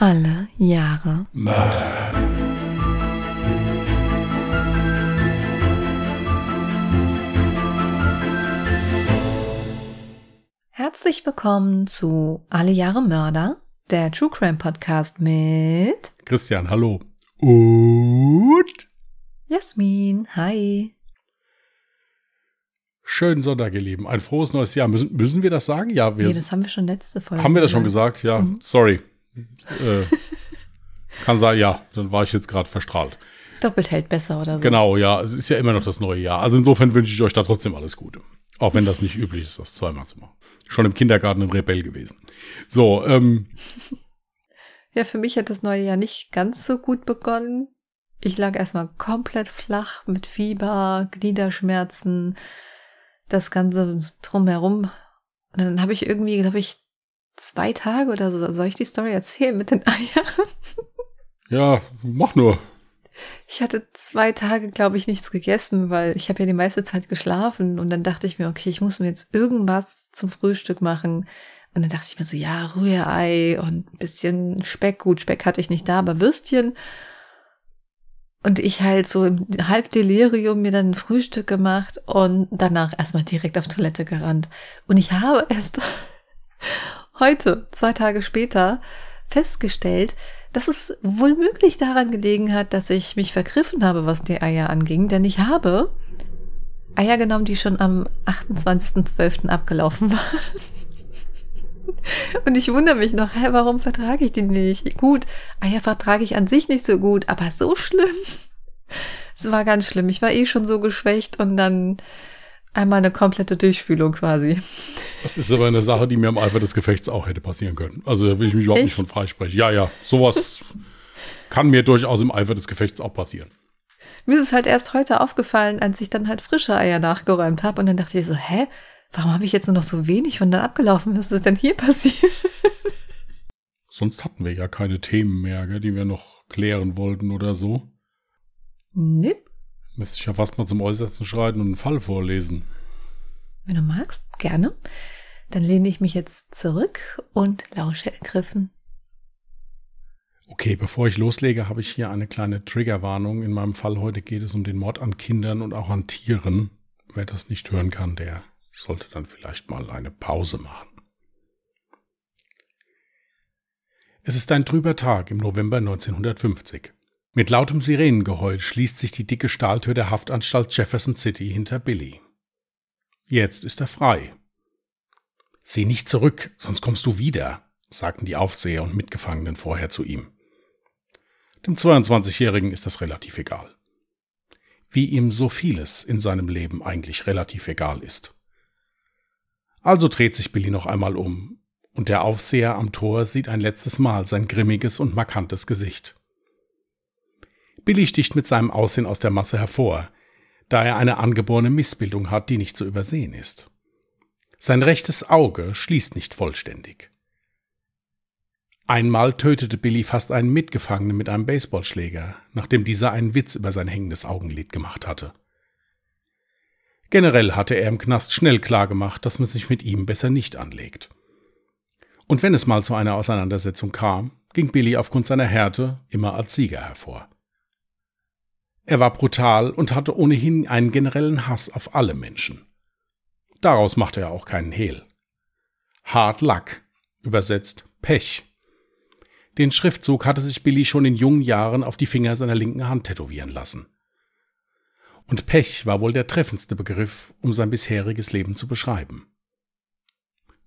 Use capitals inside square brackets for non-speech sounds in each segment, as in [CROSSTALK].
Alle Jahre Mörder. Herzlich willkommen zu Alle Jahre Mörder, der True Crime Podcast mit Christian, hallo. Und Jasmin. Hi. schönen Sonntag, ihr Lieben. Ein frohes neues Jahr. Müssen, müssen wir das sagen? Ja, wir Nee, das haben wir schon letzte Folge. haben wir das schon gesagt. Ja, sorry. Äh, kann sein, ja, dann war ich jetzt gerade verstrahlt. Doppelt hält besser oder so. Genau, ja, es ist ja immer noch das neue Jahr. Also insofern wünsche ich euch da trotzdem alles Gute. Auch wenn das nicht üblich ist, das zweimal zu machen. Schon im Kindergarten ein Rebell gewesen. So, ähm, Ja, für mich hat das neue Jahr nicht ganz so gut begonnen. Ich lag erstmal komplett flach mit Fieber, Gliederschmerzen, das Ganze drumherum. Und dann habe ich irgendwie, glaube ich, zwei Tage oder so, soll ich die Story erzählen mit den Eiern? ja, mach nur. Ich hatte zwei Tage, glaube ich, nichts gegessen, weil ich habe ja die meiste Zeit geschlafen und dann dachte ich mir, okay, ich muss mir jetzt irgendwas zum Frühstück machen. Und dann dachte ich mir so, ja, Rührei und ein bisschen Speck. Gut, Speck hatte ich nicht da, aber Würstchen. Und ich halt so im Halbdelirium mir dann ein Frühstück gemacht und danach erstmal direkt auf Toilette gerannt. Und ich habe erst heute, zwei Tage später, festgestellt, dass es wohl möglich daran gelegen hat, dass ich mich vergriffen habe, was die Eier anging, denn ich habe Eier genommen, die schon am 28.12. abgelaufen [LAUGHS] waren. Und ich wundere mich noch, hä, warum vertrage ich die nicht? Gut, Eier vertrage ich an sich nicht so gut, aber so schlimm. Es war ganz schlimm. Ich war eh schon so geschwächt und dann einmal eine komplette Durchspülung quasi. Das ist aber eine Sache, die mir im Eifer des Gefechts auch hätte passieren können. Also da will ich mich überhaupt nicht Echt? von freisprechen. Ja, ja, sowas kann mir durchaus im Eifer des Gefechts auch passieren. Mir ist es halt erst heute aufgefallen, als ich dann halt frische Eier nachgeräumt habe. Und dann dachte ich so, hä, warum habe ich jetzt nur noch so wenig von dann abgelaufen? Was ist denn hier passiert? Sonst hatten wir ja keine Themen mehr, gell, die wir noch klären wollten oder so. Nö, Müsste ich ja fast mal zum Äußersten schreiten und einen Fall vorlesen. wenn du magst, gerne. Dann lehne ich mich jetzt zurück und lausche ergriffen. Okay, bevor ich loslege, habe ich hier eine kleine Triggerwarnung. In meinem Fall heute geht es um den Mord an Kindern und auch an Tieren. Wer das nicht hören kann, der sollte dann vielleicht mal eine Pause machen. Es ist ein trüber Tag im November 1950. Mit lautem Sirenengeheul schließt sich die dicke Stahltür der Haftanstalt Jefferson City hinter Billy. Jetzt ist er frei. Sieh nicht zurück, sonst kommst du wieder, sagten die Aufseher und Mitgefangenen vorher zu ihm. Dem 22-Jährigen ist das relativ egal. Wie ihm so vieles in seinem Leben eigentlich relativ egal ist. Also dreht sich Billy noch einmal um, und der Aufseher am Tor sieht ein letztes Mal sein grimmiges und markantes Gesicht. Billy sticht mit seinem Aussehen aus der Masse hervor, da er eine angeborene Missbildung hat, die nicht zu übersehen ist. Sein rechtes Auge schließt nicht vollständig. Einmal tötete Billy fast einen Mitgefangenen mit einem Baseballschläger, nachdem dieser einen Witz über sein hängendes Augenlid gemacht hatte. Generell hatte er im Knast schnell klargemacht, dass man sich mit ihm besser nicht anlegt. Und wenn es mal zu einer Auseinandersetzung kam, ging Billy aufgrund seiner Härte immer als Sieger hervor. Er war brutal und hatte ohnehin einen generellen Hass auf alle Menschen. Daraus machte er auch keinen Hehl. Hard Luck, übersetzt Pech. Den Schriftzug hatte sich Billy schon in jungen Jahren auf die Finger seiner linken Hand tätowieren lassen. Und Pech war wohl der treffendste Begriff, um sein bisheriges Leben zu beschreiben.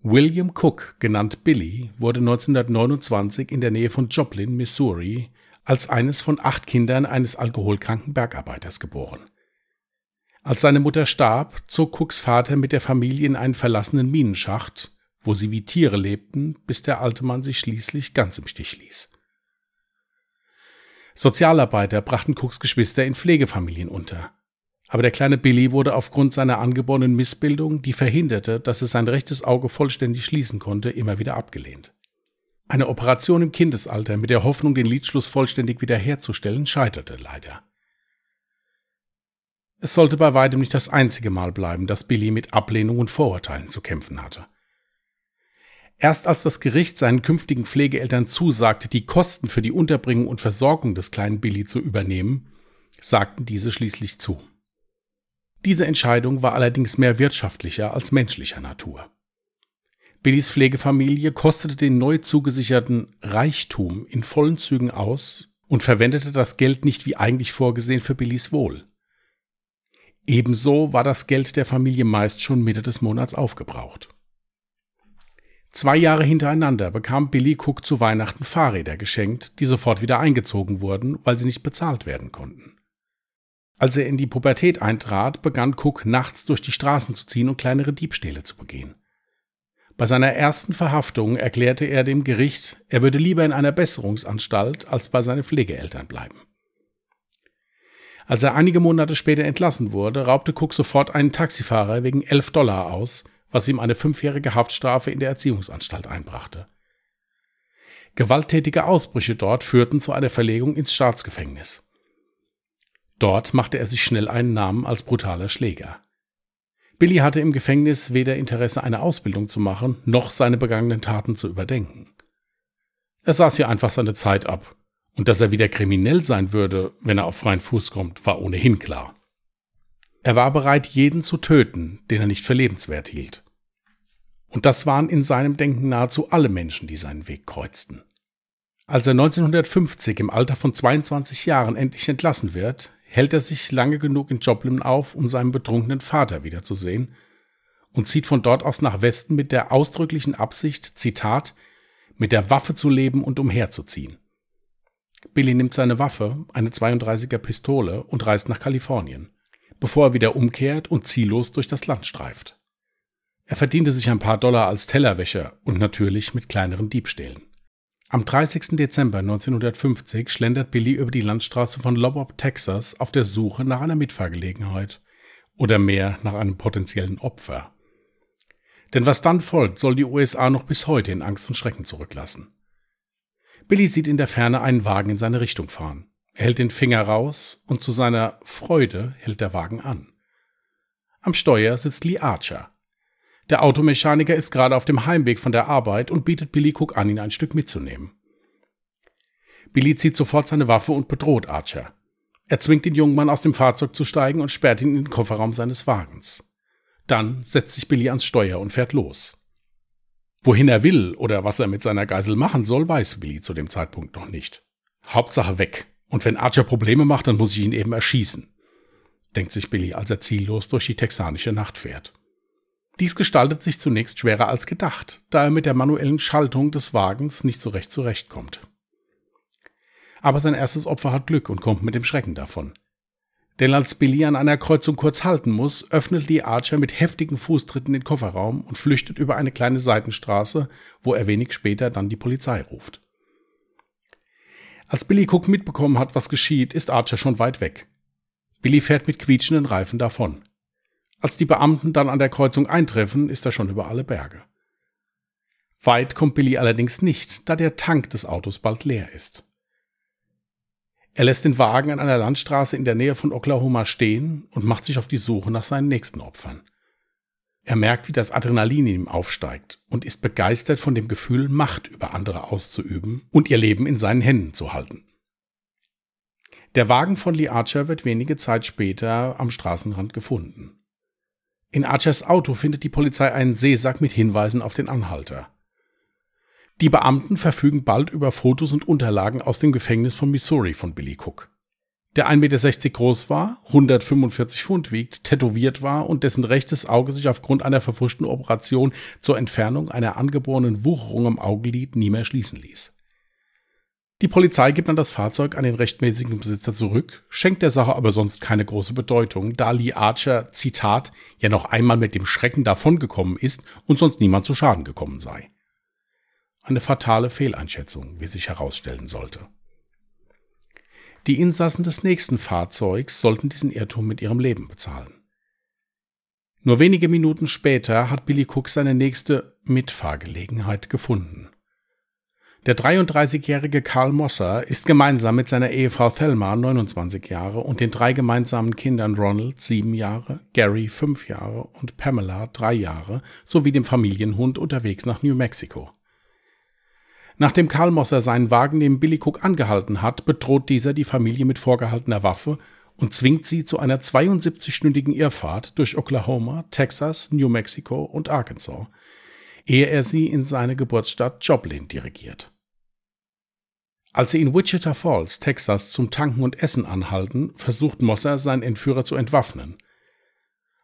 William Cook, genannt Billy, wurde 1929 in der Nähe von Joplin, Missouri, als eines von acht Kindern eines alkoholkranken Bergarbeiters geboren. Als seine Mutter starb, zog Cooks Vater mit der Familie in einen verlassenen Minenschacht, wo sie wie Tiere lebten, bis der alte Mann sich schließlich ganz im Stich ließ. Sozialarbeiter brachten Cooks Geschwister in Pflegefamilien unter. Aber der kleine Billy wurde aufgrund seiner angeborenen Missbildung, die verhinderte, dass er sein rechtes Auge vollständig schließen konnte, immer wieder abgelehnt. Eine Operation im Kindesalter mit der Hoffnung, den Lidschluss vollständig wiederherzustellen, scheiterte leider. Es sollte bei weitem nicht das einzige Mal bleiben, dass Billy mit Ablehnung und Vorurteilen zu kämpfen hatte. Erst als das Gericht seinen künftigen Pflegeeltern zusagte, die Kosten für die Unterbringung und Versorgung des kleinen Billy zu übernehmen, sagten diese schließlich zu. Diese Entscheidung war allerdings mehr wirtschaftlicher als menschlicher Natur. Billys Pflegefamilie kostete den neu zugesicherten Reichtum in vollen Zügen aus und verwendete das Geld nicht wie eigentlich vorgesehen für Billys Wohl. Ebenso war das Geld der Familie meist schon Mitte des Monats aufgebraucht. Zwei Jahre hintereinander bekam Billy Cook zu Weihnachten Fahrräder geschenkt, die sofort wieder eingezogen wurden, weil sie nicht bezahlt werden konnten. Als er in die Pubertät eintrat, begann Cook nachts durch die Straßen zu ziehen und kleinere Diebstähle zu begehen. Bei seiner ersten Verhaftung erklärte er dem Gericht, er würde lieber in einer Besserungsanstalt als bei seinen Pflegeeltern bleiben. Als er einige Monate später entlassen wurde, raubte Cook sofort einen Taxifahrer wegen 11 Dollar aus, was ihm eine fünfjährige Haftstrafe in der Erziehungsanstalt einbrachte. Gewalttätige Ausbrüche dort führten zu einer Verlegung ins Staatsgefängnis. Dort machte er sich schnell einen Namen als brutaler Schläger. Billy hatte im Gefängnis weder Interesse, eine Ausbildung zu machen, noch seine begangenen Taten zu überdenken. Er saß hier einfach seine Zeit ab, und dass er wieder kriminell sein würde, wenn er auf freien Fuß kommt, war ohnehin klar. Er war bereit, jeden zu töten, den er nicht für lebenswert hielt. Und das waren in seinem Denken nahezu alle Menschen, die seinen Weg kreuzten. Als er 1950 im Alter von 22 Jahren endlich entlassen wird, hält er sich lange genug in Joplin auf, um seinen betrunkenen Vater wiederzusehen und zieht von dort aus nach Westen mit der ausdrücklichen Absicht, Zitat, mit der Waffe zu leben und umherzuziehen. Billy nimmt seine Waffe, eine 32er Pistole, und reist nach Kalifornien bevor er wieder umkehrt und ziellos durch das Land streift. Er verdiente sich ein paar Dollar als Tellerwäscher und natürlich mit kleineren Diebstählen. Am 30. Dezember 1950 schlendert Billy über die Landstraße von Lobop, Texas, auf der Suche nach einer Mitfahrgelegenheit oder mehr nach einem potenziellen Opfer. Denn was dann folgt, soll die USA noch bis heute in Angst und Schrecken zurücklassen. Billy sieht in der Ferne einen Wagen in seine Richtung fahren. Er hält den Finger raus und zu seiner Freude hält der Wagen an. Am Steuer sitzt Lee Archer. Der Automechaniker ist gerade auf dem Heimweg von der Arbeit und bietet Billy Cook an, ihn ein Stück mitzunehmen. Billy zieht sofort seine Waffe und bedroht Archer. Er zwingt den jungen Mann aus dem Fahrzeug zu steigen und sperrt ihn in den Kofferraum seines Wagens. Dann setzt sich Billy ans Steuer und fährt los. Wohin er will oder was er mit seiner Geisel machen soll, weiß Billy zu dem Zeitpunkt noch nicht. Hauptsache weg. Und wenn Archer Probleme macht, dann muss ich ihn eben erschießen, denkt sich Billy, als er ziellos durch die texanische Nacht fährt. Dies gestaltet sich zunächst schwerer als gedacht, da er mit der manuellen Schaltung des Wagens nicht so recht zurechtkommt. Aber sein erstes Opfer hat Glück und kommt mit dem Schrecken davon. Denn als Billy an einer Kreuzung kurz halten muss, öffnet Lee Archer mit heftigen Fußtritten den Kofferraum und flüchtet über eine kleine Seitenstraße, wo er wenig später dann die Polizei ruft. Als Billy Cook mitbekommen hat, was geschieht, ist Archer schon weit weg. Billy fährt mit quietschenden Reifen davon. Als die Beamten dann an der Kreuzung eintreffen, ist er schon über alle Berge. Weit kommt Billy allerdings nicht, da der Tank des Autos bald leer ist. Er lässt den Wagen an einer Landstraße in der Nähe von Oklahoma stehen und macht sich auf die Suche nach seinen nächsten Opfern. Er merkt, wie das Adrenalin in ihm aufsteigt und ist begeistert von dem Gefühl, Macht über andere auszuüben und ihr Leben in seinen Händen zu halten. Der Wagen von Lee Archer wird wenige Zeit später am Straßenrand gefunden. In Archers Auto findet die Polizei einen Seesack mit Hinweisen auf den Anhalter. Die Beamten verfügen bald über Fotos und Unterlagen aus dem Gefängnis von Missouri von Billy Cook der 1,60 Meter groß war, 145 Pfund wiegt, tätowiert war und dessen rechtes Auge sich aufgrund einer verfrischten Operation zur Entfernung einer angeborenen Wucherung am Augenlid nie mehr schließen ließ. Die Polizei gibt dann das Fahrzeug an den rechtmäßigen Besitzer zurück, schenkt der Sache aber sonst keine große Bedeutung, da Lee Archer, Zitat, ja noch einmal mit dem Schrecken davongekommen ist und sonst niemand zu Schaden gekommen sei. Eine fatale Fehleinschätzung, wie sich herausstellen sollte. Die Insassen des nächsten Fahrzeugs sollten diesen Irrtum mit ihrem Leben bezahlen. Nur wenige Minuten später hat Billy Cook seine nächste Mitfahrgelegenheit gefunden. Der 33-jährige Karl Mosser ist gemeinsam mit seiner Ehefrau Thelma 29 Jahre und den drei gemeinsamen Kindern Ronald 7 Jahre, Gary 5 Jahre und Pamela 3 Jahre sowie dem Familienhund unterwegs nach New Mexico. Nachdem Karl Mosser seinen Wagen neben Billy Cook angehalten hat, bedroht dieser die Familie mit vorgehaltener Waffe und zwingt sie zu einer 72-stündigen Irrfahrt durch Oklahoma, Texas, New Mexico und Arkansas, ehe er sie in seine Geburtsstadt Joplin dirigiert. Als sie in Wichita Falls, Texas, zum Tanken und Essen anhalten, versucht Mosser, seinen Entführer zu entwaffnen.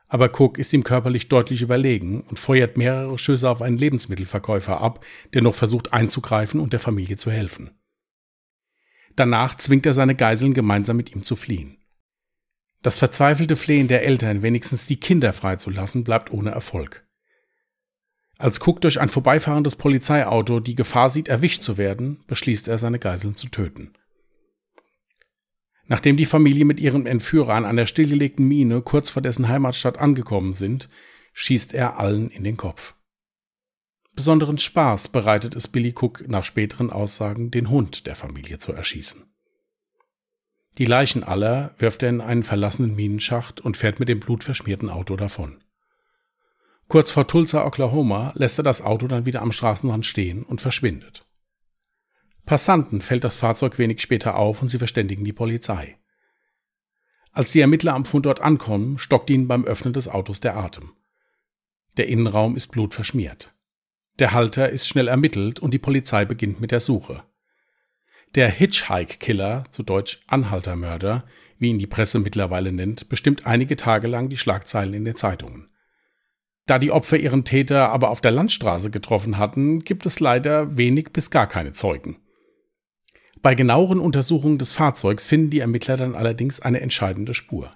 Aber Cook ist ihm körperlich deutlich überlegen und feuert mehrere Schüsse auf einen Lebensmittelverkäufer ab, der noch versucht einzugreifen und der Familie zu helfen. Danach zwingt er seine Geiseln gemeinsam mit ihm zu fliehen. Das verzweifelte Flehen der Eltern, wenigstens die Kinder freizulassen, bleibt ohne Erfolg. Als Cook durch ein vorbeifahrendes Polizeiauto die Gefahr sieht, erwischt zu werden, beschließt er, seine Geiseln zu töten. Nachdem die Familie mit ihrem Entführer an einer stillgelegten Mine kurz vor dessen Heimatstadt angekommen sind, schießt er allen in den Kopf. Besonderen Spaß bereitet es Billy Cook nach späteren Aussagen, den Hund der Familie zu erschießen. Die Leichen aller wirft er in einen verlassenen Minenschacht und fährt mit dem blutverschmierten Auto davon. Kurz vor Tulsa, Oklahoma, lässt er das Auto dann wieder am Straßenrand stehen und verschwindet. Passanten fällt das Fahrzeug wenig später auf und sie verständigen die Polizei. Als die Ermittler am Fundort ankommen, stockt ihnen beim Öffnen des Autos der Atem. Der Innenraum ist blutverschmiert. Der Halter ist schnell ermittelt und die Polizei beginnt mit der Suche. Der Hitchhike-Killer, zu Deutsch Anhaltermörder, wie ihn die Presse mittlerweile nennt, bestimmt einige Tage lang die Schlagzeilen in den Zeitungen. Da die Opfer ihren Täter aber auf der Landstraße getroffen hatten, gibt es leider wenig bis gar keine Zeugen. Bei genaueren Untersuchungen des Fahrzeugs finden die Ermittler dann allerdings eine entscheidende Spur.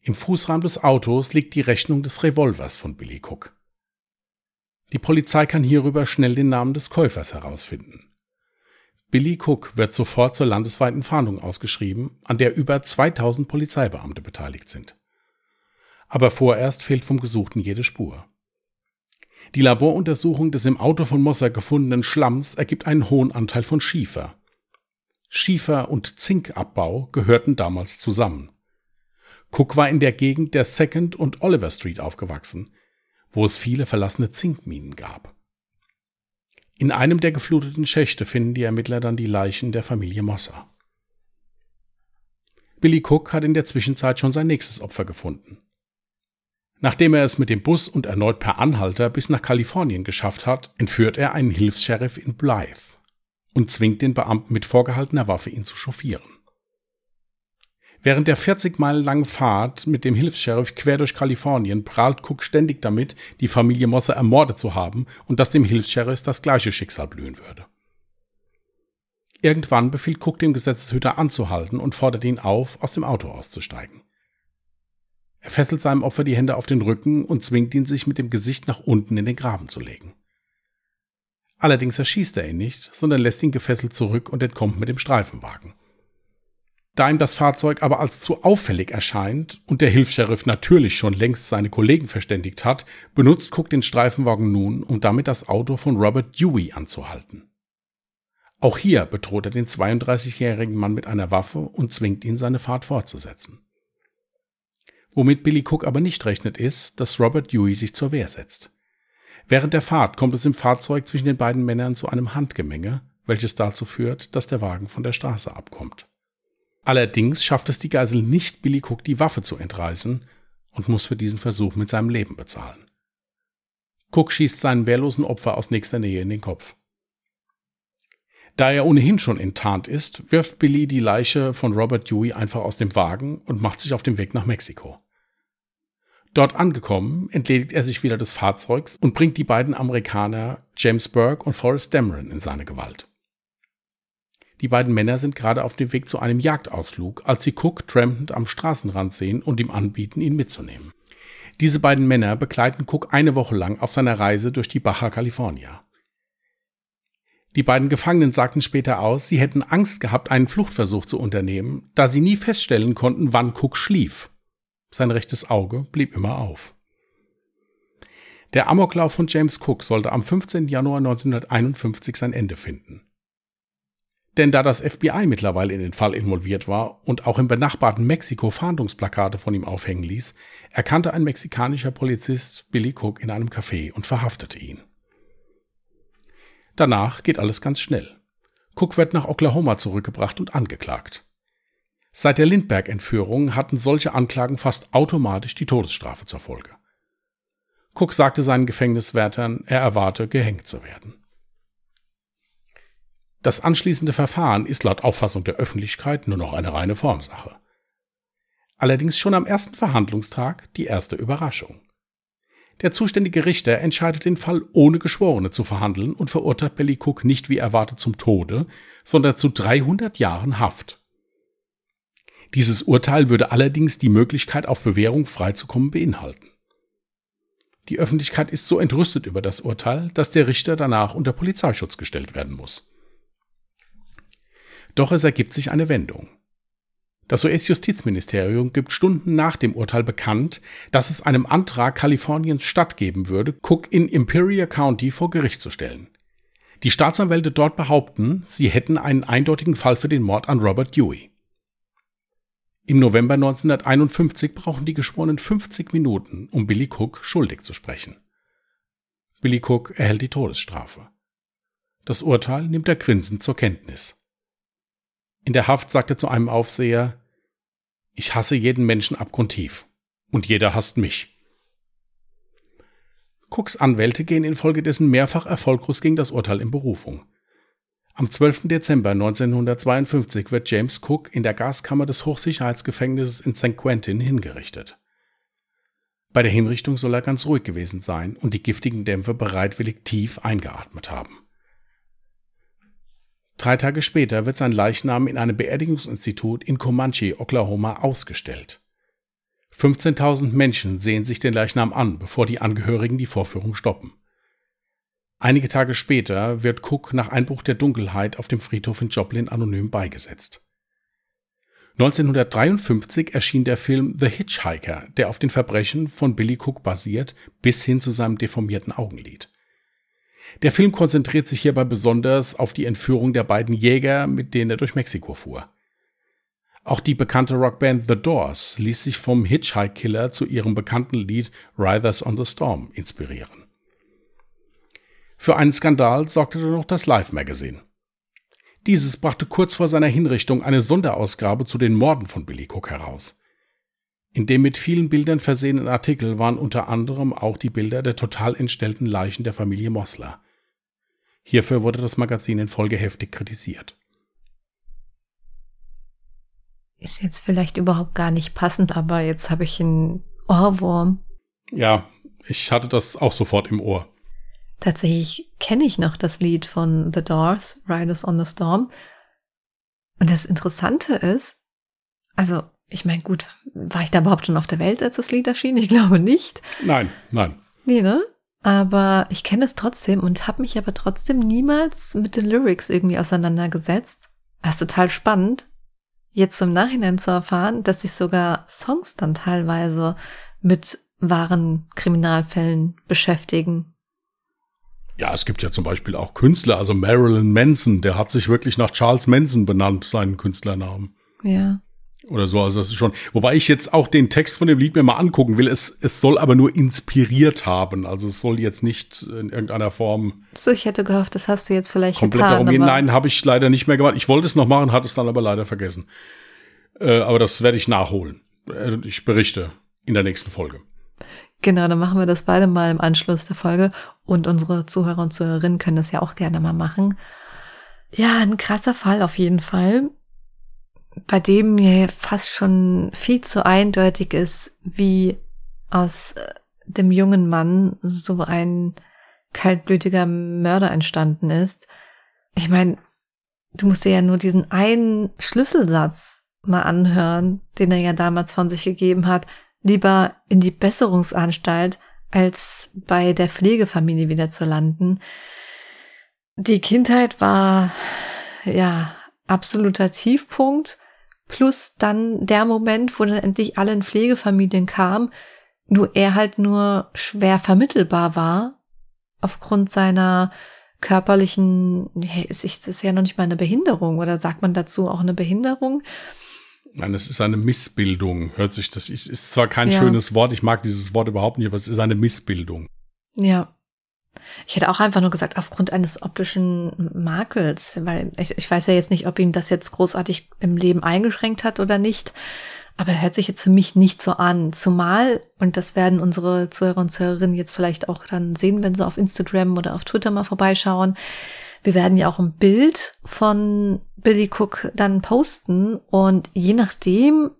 Im Fußraum des Autos liegt die Rechnung des Revolvers von Billy Cook. Die Polizei kann hierüber schnell den Namen des Käufers herausfinden. Billy Cook wird sofort zur landesweiten Fahndung ausgeschrieben, an der über 2000 Polizeibeamte beteiligt sind aber vorerst fehlt vom Gesuchten jede Spur. Die Laboruntersuchung des im Auto von Mosser gefundenen Schlamms ergibt einen hohen Anteil von Schiefer. Schiefer und Zinkabbau gehörten damals zusammen. Cook war in der Gegend der Second und Oliver Street aufgewachsen, wo es viele verlassene Zinkminen gab. In einem der gefluteten Schächte finden die Ermittler dann die Leichen der Familie Mosser. Billy Cook hat in der Zwischenzeit schon sein nächstes Opfer gefunden. Nachdem er es mit dem Bus und erneut per Anhalter bis nach Kalifornien geschafft hat, entführt er einen Hilfs-Sheriff in Blythe und zwingt den Beamten mit vorgehaltener Waffe, ihn zu chauffieren. Während der 40 Meilen langen Fahrt mit dem Hilfs-Sheriff quer durch Kalifornien prahlt Cook ständig damit, die Familie Mosser ermordet zu haben und dass dem Hilfs-Sheriff das gleiche Schicksal blühen würde. Irgendwann befiehlt Cook dem Gesetzeshüter anzuhalten und fordert ihn auf, aus dem Auto auszusteigen. Er fesselt seinem Opfer die Hände auf den Rücken und zwingt ihn, sich mit dem Gesicht nach unten in den Graben zu legen. Allerdings erschießt er ihn nicht, sondern lässt ihn gefesselt zurück und entkommt mit dem Streifenwagen. Da ihm das Fahrzeug aber als zu auffällig erscheint und der Hilfsheriff natürlich schon längst seine Kollegen verständigt hat, benutzt Cook den Streifenwagen nun, um damit das Auto von Robert Dewey anzuhalten. Auch hier bedroht er den 32-jährigen Mann mit einer Waffe und zwingt ihn, seine Fahrt fortzusetzen. Womit Billy Cook aber nicht rechnet, ist, dass Robert Dewey sich zur Wehr setzt. Während der Fahrt kommt es im Fahrzeug zwischen den beiden Männern zu einem Handgemenge, welches dazu führt, dass der Wagen von der Straße abkommt. Allerdings schafft es die Geisel nicht, Billy Cook die Waffe zu entreißen und muss für diesen Versuch mit seinem Leben bezahlen. Cook schießt seinen wehrlosen Opfer aus nächster Nähe in den Kopf. Da er ohnehin schon enttarnt ist, wirft Billy die Leiche von Robert Dewey einfach aus dem Wagen und macht sich auf den Weg nach Mexiko. Dort angekommen, entledigt er sich wieder des Fahrzeugs und bringt die beiden Amerikaner James Burke und Forrest Dameron in seine Gewalt. Die beiden Männer sind gerade auf dem Weg zu einem Jagdausflug, als sie Cook trampend am Straßenrand sehen und ihm anbieten, ihn mitzunehmen. Diese beiden Männer begleiten Cook eine Woche lang auf seiner Reise durch die Baja California. Die beiden Gefangenen sagten später aus, sie hätten Angst gehabt, einen Fluchtversuch zu unternehmen, da sie nie feststellen konnten, wann Cook schlief. Sein rechtes Auge blieb immer auf. Der Amoklauf von James Cook sollte am 15. Januar 1951 sein Ende finden. Denn da das FBI mittlerweile in den Fall involviert war und auch im benachbarten Mexiko Fahndungsplakate von ihm aufhängen ließ, erkannte ein mexikanischer Polizist Billy Cook in einem Café und verhaftete ihn. Danach geht alles ganz schnell. Cook wird nach Oklahoma zurückgebracht und angeklagt. Seit der Lindbergh-Entführung hatten solche Anklagen fast automatisch die Todesstrafe zur Folge. Cook sagte seinen Gefängniswärtern, er erwarte, gehängt zu werden. Das anschließende Verfahren ist laut Auffassung der Öffentlichkeit nur noch eine reine Formsache. Allerdings schon am ersten Verhandlungstag die erste Überraschung. Der zuständige Richter entscheidet den Fall ohne Geschworene zu verhandeln und verurteilt Billy Cook nicht wie erwartet zum Tode, sondern zu 300 Jahren Haft. Dieses Urteil würde allerdings die Möglichkeit auf Bewährung freizukommen beinhalten. Die Öffentlichkeit ist so entrüstet über das Urteil, dass der Richter danach unter Polizeischutz gestellt werden muss. Doch es ergibt sich eine Wendung. Das US-Justizministerium gibt Stunden nach dem Urteil bekannt, dass es einem Antrag Kaliforniens stattgeben würde, Cook in Imperial County vor Gericht zu stellen. Die Staatsanwälte dort behaupten, sie hätten einen eindeutigen Fall für den Mord an Robert Dewey. Im November 1951 brauchen die Geschworenen 50 Minuten, um Billy Cook schuldig zu sprechen. Billy Cook erhält die Todesstrafe. Das Urteil nimmt er grinsend zur Kenntnis. In der Haft sagt er zu einem Aufseher, ich hasse jeden Menschen abgrundtief. Und jeder hasst mich. Cooks Anwälte gehen infolgedessen mehrfach erfolglos gegen das Urteil in Berufung. Am 12. Dezember 1952 wird James Cook in der Gaskammer des Hochsicherheitsgefängnisses in St. Quentin hingerichtet. Bei der Hinrichtung soll er ganz ruhig gewesen sein und die giftigen Dämpfe bereitwillig tief eingeatmet haben. Drei Tage später wird sein Leichnam in einem Beerdigungsinstitut in Comanche, Oklahoma, ausgestellt. 15.000 Menschen sehen sich den Leichnam an, bevor die Angehörigen die Vorführung stoppen. Einige Tage später wird Cook nach Einbruch der Dunkelheit auf dem Friedhof in Joplin anonym beigesetzt. 1953 erschien der Film The Hitchhiker, der auf den Verbrechen von Billy Cook basiert, bis hin zu seinem deformierten Augenlid. Der Film konzentriert sich hierbei besonders auf die Entführung der beiden Jäger, mit denen er durch Mexiko fuhr. Auch die bekannte Rockband The Doors ließ sich vom Hitchhike-Killer zu ihrem bekannten Lied Riders on the Storm inspirieren. Für einen Skandal sorgte dann noch das Live Magazine. Dieses brachte kurz vor seiner Hinrichtung eine Sonderausgabe zu den Morden von Billy Cook heraus. In dem mit vielen Bildern versehenen Artikel waren unter anderem auch die Bilder der total entstellten Leichen der Familie Mosler. Hierfür wurde das Magazin in Folge heftig kritisiert. Ist jetzt vielleicht überhaupt gar nicht passend, aber jetzt habe ich einen Ohrwurm. Ja, ich hatte das auch sofort im Ohr. Tatsächlich kenne ich noch das Lied von The Doors, Riders on the Storm. Und das Interessante ist, also ich meine, gut, war ich da überhaupt schon auf der Welt, als das Lied erschien? Ich glaube nicht. Nein, nein. Nee, ne? Aber ich kenne es trotzdem und habe mich aber trotzdem niemals mit den Lyrics irgendwie auseinandergesetzt. Das ist total spannend, jetzt im Nachhinein zu erfahren, dass sich sogar Songs dann teilweise mit wahren Kriminalfällen beschäftigen. Ja, es gibt ja zum Beispiel auch Künstler, also Marilyn Manson, der hat sich wirklich nach Charles Manson benannt, seinen Künstlernamen. Ja. Oder so, also das ist schon. Wobei ich jetzt auch den Text von dem Lied mir mal angucken will. Es, es soll aber nur inspiriert haben. Also es soll jetzt nicht in irgendeiner Form. So, ich hätte gehofft, das hast du jetzt vielleicht komplett getan. Darum. Nein, habe ich leider nicht mehr gemacht. Ich wollte es noch machen, hatte es dann aber leider vergessen. Äh, aber das werde ich nachholen. Äh, ich berichte in der nächsten Folge. Genau, dann machen wir das beide mal im Anschluss der Folge. Und unsere Zuhörer und Zuhörerinnen können das ja auch gerne mal machen. Ja, ein krasser Fall auf jeden Fall bei dem mir fast schon viel zu eindeutig ist, wie aus äh, dem jungen Mann so ein kaltblütiger Mörder entstanden ist. Ich meine, du musst dir ja nur diesen einen Schlüsselsatz mal anhören, den er ja damals von sich gegeben hat, lieber in die Besserungsanstalt als bei der Pflegefamilie wieder zu landen. Die Kindheit war ja absoluter Tiefpunkt Plus dann der Moment, wo dann endlich alle in Pflegefamilien kamen, Nur er halt nur schwer vermittelbar war aufgrund seiner körperlichen, hey, ist, ist ja noch nicht mal eine Behinderung oder sagt man dazu auch eine Behinderung? Nein, es ist eine Missbildung. Hört sich das, ist zwar kein ja. schönes Wort, ich mag dieses Wort überhaupt nicht, aber es ist eine Missbildung. Ja. Ich hätte auch einfach nur gesagt, aufgrund eines optischen Makels, weil ich, ich weiß ja jetzt nicht, ob ihn das jetzt großartig im Leben eingeschränkt hat oder nicht. Aber hört sich jetzt für mich nicht so an. Zumal, und das werden unsere Zuhörer und Zuhörerinnen jetzt vielleicht auch dann sehen, wenn sie auf Instagram oder auf Twitter mal vorbeischauen. Wir werden ja auch ein Bild von Billy Cook dann posten und je nachdem,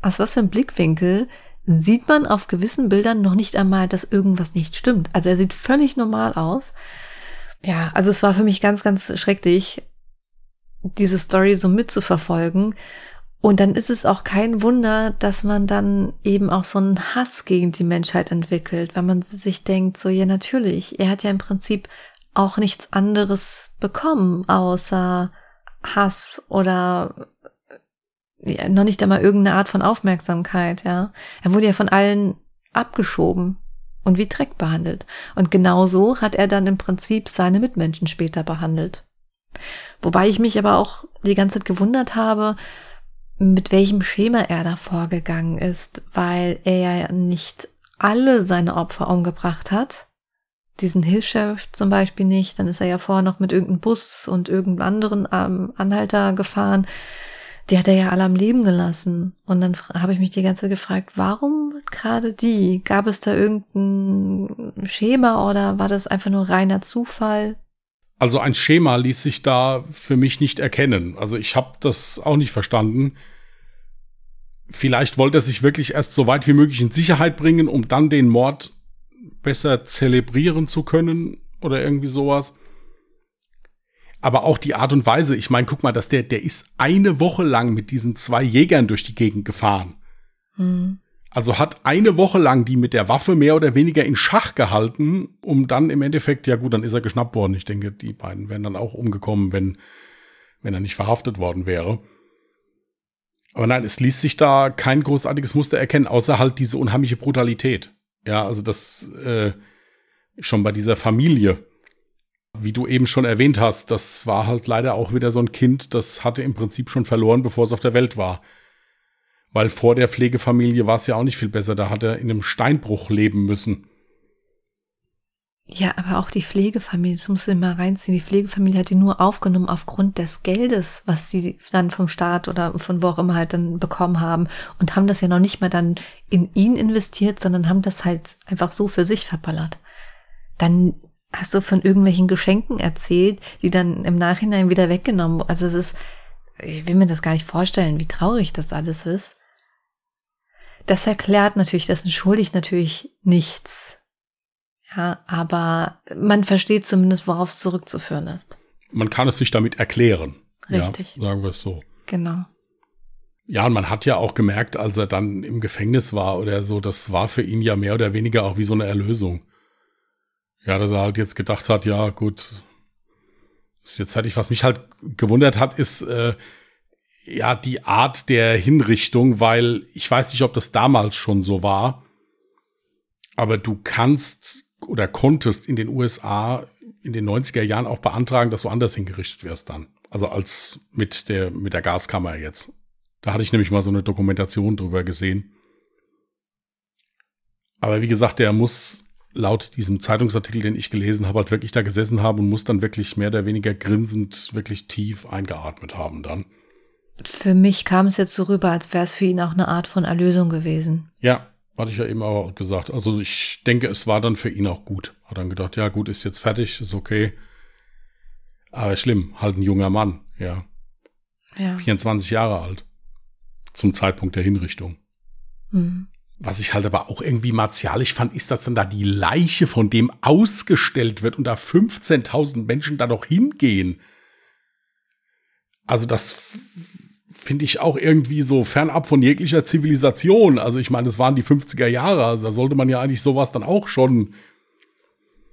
aus was für einem Blickwinkel, sieht man auf gewissen Bildern noch nicht einmal, dass irgendwas nicht stimmt. Also er sieht völlig normal aus. Ja, also es war für mich ganz, ganz schrecklich, diese Story so mitzuverfolgen. Und dann ist es auch kein Wunder, dass man dann eben auch so einen Hass gegen die Menschheit entwickelt, weil man sich denkt, so ja natürlich, er hat ja im Prinzip auch nichts anderes bekommen, außer Hass oder ja, noch nicht einmal irgendeine Art von Aufmerksamkeit, ja. Er wurde ja von allen abgeschoben und wie Dreck behandelt. Und genauso hat er dann im Prinzip seine Mitmenschen später behandelt. Wobei ich mich aber auch die ganze Zeit gewundert habe, mit welchem Schema er da vorgegangen ist, weil er ja nicht alle seine Opfer umgebracht hat. Diesen Hilfs-Sheriff zum Beispiel nicht. Dann ist er ja vorher noch mit irgendeinem Bus und irgendeinem anderen ähm, Anhalter gefahren. Die hat er ja alle am Leben gelassen. Und dann habe ich mich die ganze Zeit gefragt, warum gerade die? Gab es da irgendein Schema oder war das einfach nur reiner Zufall? Also ein Schema ließ sich da für mich nicht erkennen. Also ich habe das auch nicht verstanden. Vielleicht wollte er sich wirklich erst so weit wie möglich in Sicherheit bringen, um dann den Mord besser zelebrieren zu können oder irgendwie sowas. Aber auch die Art und Weise, ich meine, guck mal, dass der, der ist eine Woche lang mit diesen zwei Jägern durch die Gegend gefahren. Mhm. Also hat eine Woche lang die mit der Waffe mehr oder weniger in Schach gehalten, um dann im Endeffekt, ja gut, dann ist er geschnappt worden. Ich denke, die beiden wären dann auch umgekommen, wenn, wenn er nicht verhaftet worden wäre. Aber nein, es ließ sich da kein großartiges Muster erkennen, außer halt diese unheimliche Brutalität. Ja, also das äh, schon bei dieser Familie, wie du eben schon erwähnt hast, das war halt leider auch wieder so ein Kind, das hatte im Prinzip schon verloren, bevor es auf der Welt war. Weil vor der Pflegefamilie war es ja auch nicht viel besser, da hat er in einem Steinbruch leben müssen. Ja, aber auch die Pflegefamilie, das musst du mal reinziehen. Die Pflegefamilie hat ihn nur aufgenommen aufgrund des Geldes, was sie dann vom Staat oder von wo auch immer halt dann bekommen haben und haben das ja noch nicht mal dann in ihn investiert, sondern haben das halt einfach so für sich verballert. Dann hast du von irgendwelchen Geschenken erzählt, die dann im Nachhinein wieder weggenommen. Also es ist, ich will mir das gar nicht vorstellen, wie traurig das alles ist. Das erklärt natürlich, das entschuldigt natürlich nichts ja, aber man versteht zumindest, worauf es zurückzuführen ist. Man kann es sich damit erklären. Richtig. Ja, sagen wir es so. Genau. Ja, und man hat ja auch gemerkt, als er dann im Gefängnis war oder so, das war für ihn ja mehr oder weniger auch wie so eine Erlösung. Ja, dass er halt jetzt gedacht hat, ja, gut, ist jetzt fertig. Was mich halt gewundert hat, ist äh, ja die Art der Hinrichtung, weil ich weiß nicht, ob das damals schon so war, aber du kannst oder konntest in den USA in den 90er Jahren auch beantragen, dass du anders hingerichtet wirst dann. Also als mit der, mit der Gaskammer jetzt. Da hatte ich nämlich mal so eine Dokumentation drüber gesehen. Aber wie gesagt, der muss laut diesem Zeitungsartikel, den ich gelesen habe, halt wirklich da gesessen haben und muss dann wirklich mehr oder weniger grinsend wirklich tief eingeatmet haben dann. Für mich kam es jetzt so rüber, als wäre es für ihn auch eine Art von Erlösung gewesen. Ja, hatte ich ja eben auch gesagt. Also ich denke, es war dann für ihn auch gut. Hat dann gedacht, ja gut, ist jetzt fertig, ist okay. Aber schlimm, halt ein junger Mann, ja. ja. 24 Jahre alt. Zum Zeitpunkt der Hinrichtung. Mhm. Was ich halt aber auch irgendwie martialisch fand, ist, dass dann da die Leiche von dem ausgestellt wird und da 15.000 Menschen da noch hingehen. Also das finde ich auch irgendwie so fernab von jeglicher Zivilisation. Also ich meine, es waren die 50er Jahre, also da sollte man ja eigentlich sowas dann auch schon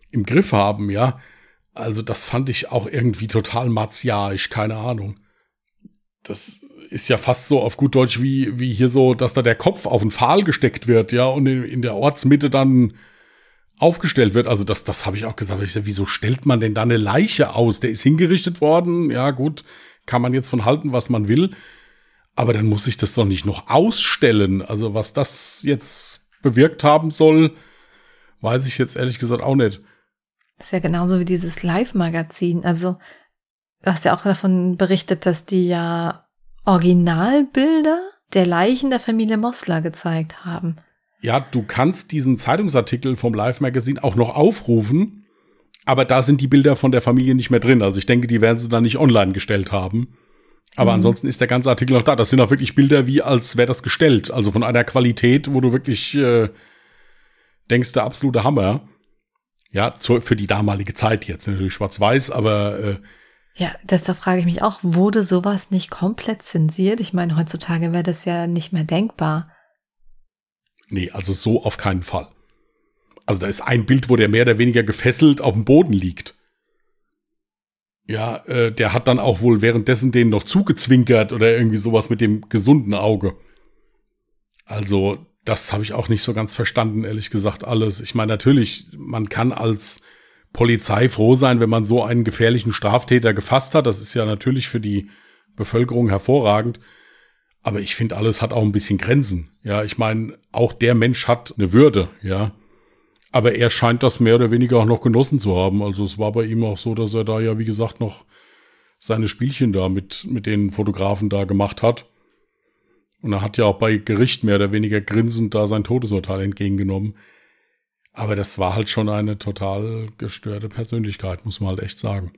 im Griff haben, ja. Also das fand ich auch irgendwie total martialisch, keine Ahnung. Das ist ja fast so auf gut Deutsch wie, wie hier so, dass da der Kopf auf den Pfahl gesteckt wird, ja, und in, in der Ortsmitte dann aufgestellt wird. Also das, das habe ich auch gesagt. Ich sag, wieso stellt man denn da eine Leiche aus? Der ist hingerichtet worden. Ja, gut, kann man jetzt von halten, was man will. Aber dann muss ich das doch nicht noch ausstellen. Also was das jetzt bewirkt haben soll, weiß ich jetzt ehrlich gesagt auch nicht. Das ist ja genauso wie dieses Live-Magazin. Also du hast ja auch davon berichtet, dass die ja Originalbilder der Leichen der Familie Mosler gezeigt haben. Ja, du kannst diesen Zeitungsartikel vom Live Magazine auch noch aufrufen, aber da sind die Bilder von der Familie nicht mehr drin. Also ich denke, die werden sie dann nicht online gestellt haben. Aber mhm. ansonsten ist der ganze Artikel noch da. Das sind auch wirklich Bilder, wie als wäre das gestellt. Also von einer Qualität, wo du wirklich äh, denkst, der absolute Hammer. Ja, zu, für die damalige Zeit jetzt. Natürlich schwarz-weiß, aber äh, ja, deshalb frage ich mich auch, wurde sowas nicht komplett zensiert? Ich meine, heutzutage wäre das ja nicht mehr denkbar. Nee, also so auf keinen Fall. Also da ist ein Bild, wo der mehr oder weniger gefesselt auf dem Boden liegt. Ja, äh, der hat dann auch wohl währenddessen den noch zugezwinkert oder irgendwie sowas mit dem gesunden Auge. Also, das habe ich auch nicht so ganz verstanden, ehrlich gesagt, alles. Ich meine, natürlich, man kann als Polizei froh sein, wenn man so einen gefährlichen Straftäter gefasst hat. Das ist ja natürlich für die Bevölkerung hervorragend. Aber ich finde, alles hat auch ein bisschen Grenzen. Ja, ich meine, auch der Mensch hat eine Würde, ja. Aber er scheint das mehr oder weniger auch noch genossen zu haben. Also es war bei ihm auch so, dass er da ja, wie gesagt, noch seine Spielchen da mit, mit den Fotografen da gemacht hat. Und er hat ja auch bei Gericht mehr oder weniger grinsend da sein Todesurteil entgegengenommen. Aber das war halt schon eine total gestörte Persönlichkeit, muss man halt echt sagen.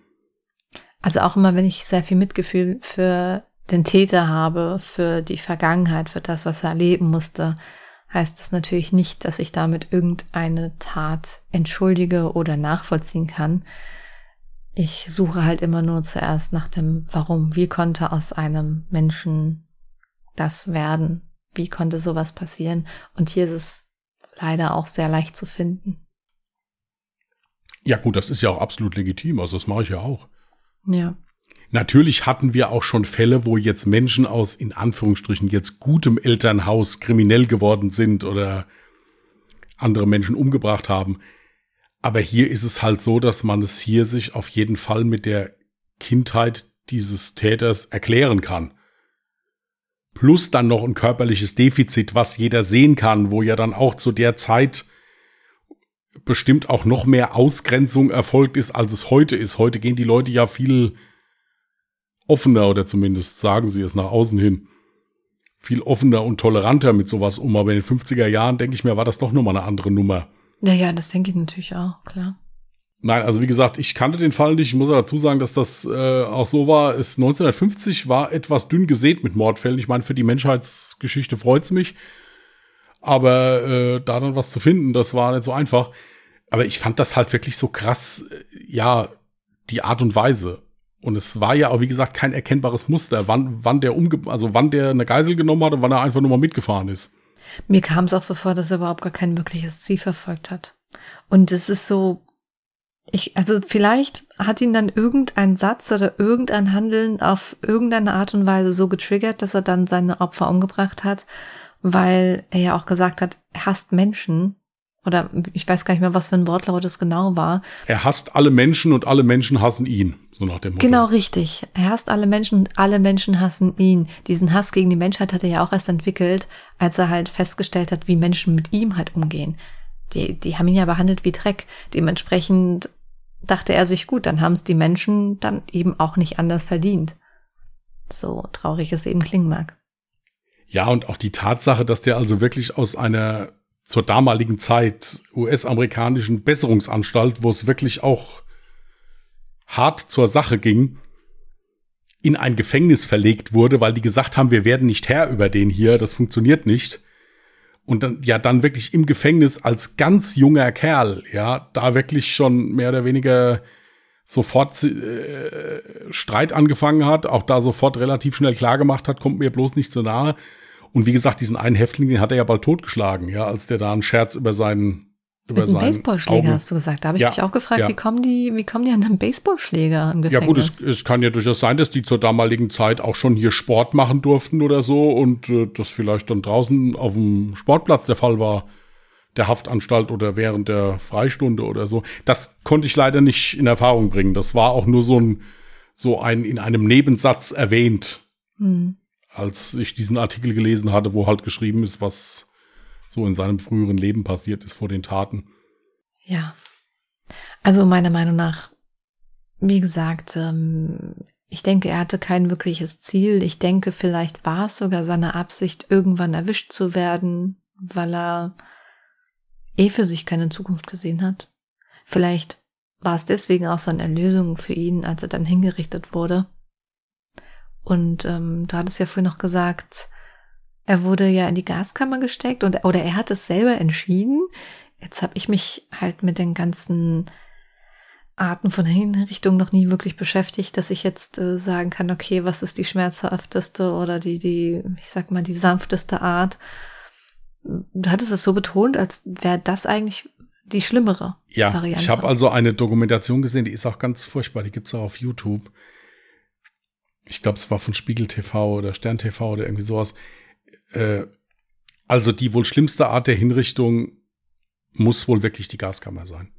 Also auch immer, wenn ich sehr viel Mitgefühl für den Täter habe, für die Vergangenheit, für das, was er erleben musste, heißt das natürlich nicht, dass ich damit irgendeine Tat entschuldige oder nachvollziehen kann. Ich suche halt immer nur zuerst nach dem Warum. Wie konnte aus einem Menschen das werden? Wie konnte sowas passieren? Und hier ist es leider auch sehr leicht zu finden. Ja gut, das ist ja auch absolut legitim. Also das mache ich ja auch. Ja. Natürlich hatten wir auch schon Fälle, wo jetzt Menschen aus in Anführungsstrichen jetzt gutem Elternhaus kriminell geworden sind oder andere Menschen umgebracht haben. Aber hier ist es halt so, dass man es hier sich auf jeden Fall mit der Kindheit dieses Täters erklären kann. Plus dann noch ein körperliches Defizit, was jeder sehen kann, wo ja dann auch zu der Zeit bestimmt auch noch mehr Ausgrenzung erfolgt ist, als es heute ist. Heute gehen die Leute ja viel offener oder zumindest sagen sie es nach außen hin viel offener und toleranter mit sowas um. Aber in den 50er Jahren, denke ich mir, war das doch nochmal eine andere Nummer. Ja, ja, das denke ich natürlich auch, klar. Nein, also wie gesagt, ich kannte den Fall nicht. Ich muss dazu sagen, dass das äh, auch so war. Es 1950 war etwas dünn gesät mit Mordfällen. Ich meine, für die Menschheitsgeschichte freut's mich. Aber äh, da dann was zu finden, das war nicht so einfach. Aber ich fand das halt wirklich so krass, äh, ja, die Art und Weise. Und es war ja auch, wie gesagt, kein erkennbares Muster, wann, wann der umge also wann der eine Geisel genommen hat und wann er einfach nur mal mitgefahren ist. Mir kam es auch so vor, dass er überhaupt gar kein mögliches Ziel verfolgt hat. Und es ist so, ich, also vielleicht hat ihn dann irgendein Satz oder irgendein Handeln auf irgendeine Art und Weise so getriggert, dass er dann seine Opfer umgebracht hat, weil er ja auch gesagt hat, er hasst Menschen oder ich weiß gar nicht mehr, was für ein Wortlaut es genau war. Er hasst alle Menschen und alle Menschen hassen ihn, so nach dem Motto. Genau richtig. Er hasst alle Menschen und alle Menschen hassen ihn. Diesen Hass gegen die Menschheit hat er ja auch erst entwickelt, als er halt festgestellt hat, wie Menschen mit ihm halt umgehen. Die, die haben ihn ja behandelt wie Dreck. Dementsprechend dachte er sich, gut, dann haben es die Menschen dann eben auch nicht anders verdient. So traurig es eben klingen mag. Ja, und auch die Tatsache, dass der also wirklich aus einer zur damaligen Zeit US-amerikanischen Besserungsanstalt, wo es wirklich auch hart zur Sache ging, in ein Gefängnis verlegt wurde, weil die gesagt haben, wir werden nicht Herr über den hier, das funktioniert nicht. Und dann, ja, dann wirklich im Gefängnis als ganz junger Kerl, ja, da wirklich schon mehr oder weniger sofort äh, Streit angefangen hat, auch da sofort relativ schnell klar gemacht hat, kommt mir bloß nicht so nahe. Und wie gesagt, diesen einen Häftling, den hat er ja bald totgeschlagen, ja, als der da einen Scherz über seinen über Mit einem seinen Baseballschläger Augen. hast du gesagt. Da habe ich Ja, mich auch gefragt, ja. wie kommen die, wie kommen die an einen Baseballschläger im Ja Gefängnis? gut, es, es kann ja durchaus sein, dass die zur damaligen Zeit auch schon hier Sport machen durften oder so und äh, das vielleicht dann draußen auf dem Sportplatz der Fall war, der Haftanstalt oder während der Freistunde oder so. Das konnte ich leider nicht in Erfahrung bringen. Das war auch nur so ein, so ein in einem Nebensatz erwähnt, Hm. als ich diesen Artikel gelesen hatte, wo halt geschrieben ist, was so in seinem früheren Leben passiert ist vor den Taten. Ja. Also meiner Meinung nach, wie gesagt, ähm, ich denke, er hatte kein wirkliches Ziel. Ich denke, vielleicht war es sogar seine Absicht, irgendwann erwischt zu werden, weil er eh für sich keine Zukunft gesehen hat. Vielleicht war es deswegen auch seine Erlösung für ihn, als er dann hingerichtet wurde. Und ähm, du hattest ja vorhin noch gesagt, er wurde ja in die Gaskammer gesteckt und oder er hat es selber entschieden. Jetzt habe ich mich halt mit den ganzen Arten von Hinrichtung noch nie wirklich beschäftigt, dass ich jetzt äh, sagen kann, okay, was ist die schmerzhafteste oder die, die, ich sag mal, die sanfteste Art. Du hattest es so betont, als wäre das eigentlich die schlimmere Ja, Variante. ich habe also eine Dokumentation gesehen, die ist auch ganz furchtbar, die gibt's auch auf YouTube. Ich glaube, es war von Spiegel TV oder Stern TV oder irgendwie sowas. Äh, also die wohl schlimmste Art der Hinrichtung muss wohl wirklich die Gaskammer sein.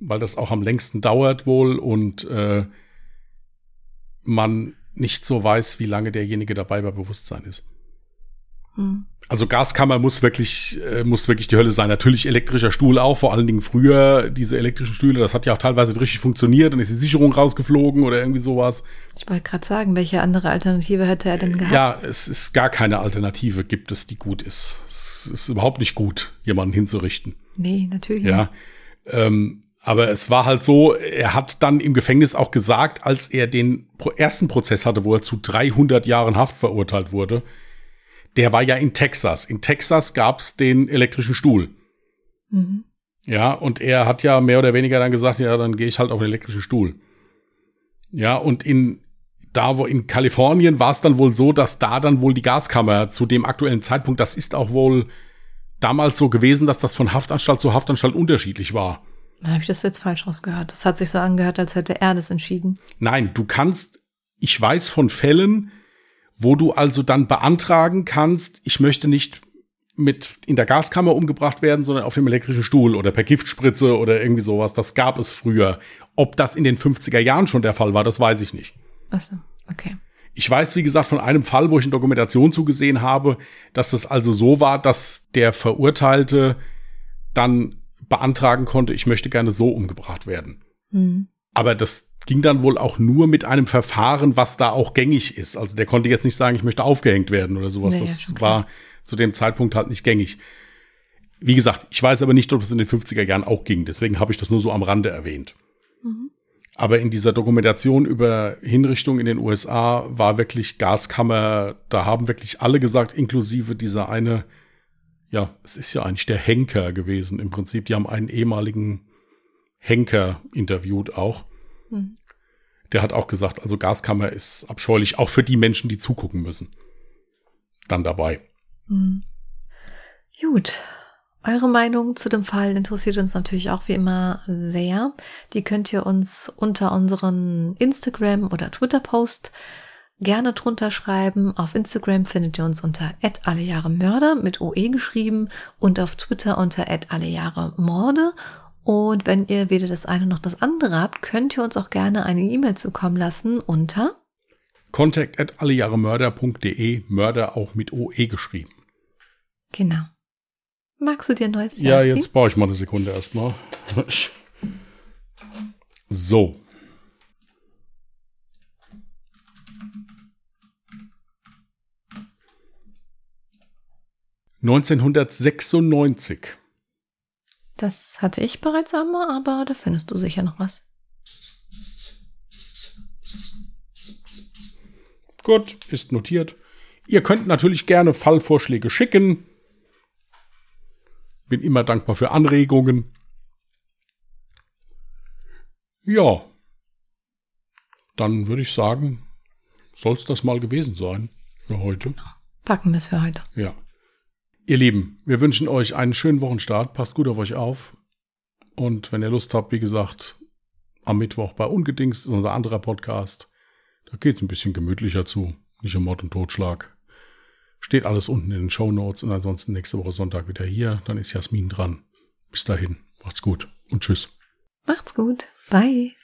Weil das auch am längsten dauert wohl und äh, man nicht so weiß, wie lange derjenige dabei bei Bewusstsein ist. Hm. Also Gaskammer muss wirklich, äh, muss wirklich die Hölle sein. Natürlich elektrischer Stuhl auch, vor allen Dingen früher diese elektrischen Stühle, das hat ja auch teilweise nicht richtig funktioniert, dann ist die Sicherung rausgeflogen oder irgendwie sowas. Ich wollte gerade sagen, welche andere Alternative hätte er denn gehabt? Ja, es ist gar keine Alternative, gibt es, die gut ist. Es ist überhaupt nicht gut, jemanden hinzurichten. Nee, natürlich Ja. Ähm, aber es war halt so, er hat dann im Gefängnis auch gesagt, als er den ersten Prozess hatte, wo er zu 300 Jahren Haft verurteilt wurde, der war ja in Texas. In Texas gab's den elektrischen Stuhl. Mhm. Ja, und er hat ja mehr oder weniger dann gesagt, ja, dann gehe ich halt auf den elektrischen Stuhl. Ja, und in da wo in Kalifornien war es dann wohl so, dass da dann wohl die Gaskammer zu dem aktuellen Zeitpunkt, das ist auch wohl damals so gewesen, dass das von Haftanstalt zu Haftanstalt unterschiedlich war. Dann habe ich das jetzt falsch rausgehört. Das hat sich so angehört, als hätte er das entschieden. Nein, du kannst, ich weiß von Fällen, wo du also dann beantragen kannst, ich möchte nicht mit in der Gaskammer umgebracht werden, sondern auf dem elektrischen Stuhl oder per Giftspritze oder irgendwie sowas. Das gab es früher. Ob das in den 50er Jahren schon der Fall war, das weiß ich nicht. Achso, okay. Ich weiß, wie gesagt, von einem Fall, wo ich eine Dokumentation zugesehen habe, dass das also so war, dass der Verurteilte dann beantragen konnte, ich möchte gerne so umgebracht werden. Mhm. Aber das ging dann wohl auch nur mit einem Verfahren, was da auch gängig ist. Also der konnte jetzt nicht sagen, ich möchte aufgehängt werden oder sowas. Nee, ja, das war zu dem Zeitpunkt halt nicht gängig. Wie gesagt, ich weiß aber nicht, ob es in den 50er Jahren auch ging. Deswegen habe ich das nur so am Rande erwähnt. Mhm. Aber in dieser Dokumentation über Hinrichtung in den USA war wirklich Gaskammer, da haben wirklich alle gesagt, inklusive dieser eine, ja, es ist ja eigentlich der Henker gewesen im Prinzip. Die haben einen ehemaligen Henker interviewt auch. Mhm. Der hat auch gesagt, also Gaskammer ist abscheulich, auch für die Menschen, die zugucken müssen. Dann dabei. Mhm. Gut. Eure Meinung zu dem Fall interessiert uns natürlich auch wie immer sehr. Die könnt ihr uns unter unseren Instagram- oder Twitter-Post gerne drunter schreiben. Auf Instagram findet ihr uns unter allejahremörder mit OE geschrieben und auf Twitter unter allejahremorde. Und wenn ihr weder das eine noch das andere habt, könnt ihr uns auch gerne eine E-Mail zukommen lassen unter Contact at allejahremörder.de, Mörder auch mit OE geschrieben. genau. Magst du dir ein neues Ja, Jahr jetzt brauche ich mal eine Sekunde erstmal. [LAUGHS] So. Neunzehnhundertsechsundneunzig. Das hatte ich bereits einmal, aber da findest du sicher noch was. Gut, ist notiert. Ihr könnt natürlich gerne Fallvorschläge schicken. Bin immer dankbar für Anregungen. Ja. Dann würde ich sagen, soll es das mal gewesen sein für heute. Packen wir es für heute. Ja. Ihr Lieben, wir wünschen euch einen schönen Wochenstart. Passt gut auf euch auf. Und wenn ihr Lust habt, wie gesagt, am Mittwoch bei Ungedingst ist unser anderer Podcast. Da geht es ein bisschen gemütlicher zu, nicht um Mord und Totschlag. Steht alles unten in den Show Notes und ansonsten nächste Woche Sonntag wieder hier. Dann ist Jasmin dran. Bis dahin, macht's gut und tschüss. Macht's gut. Bye.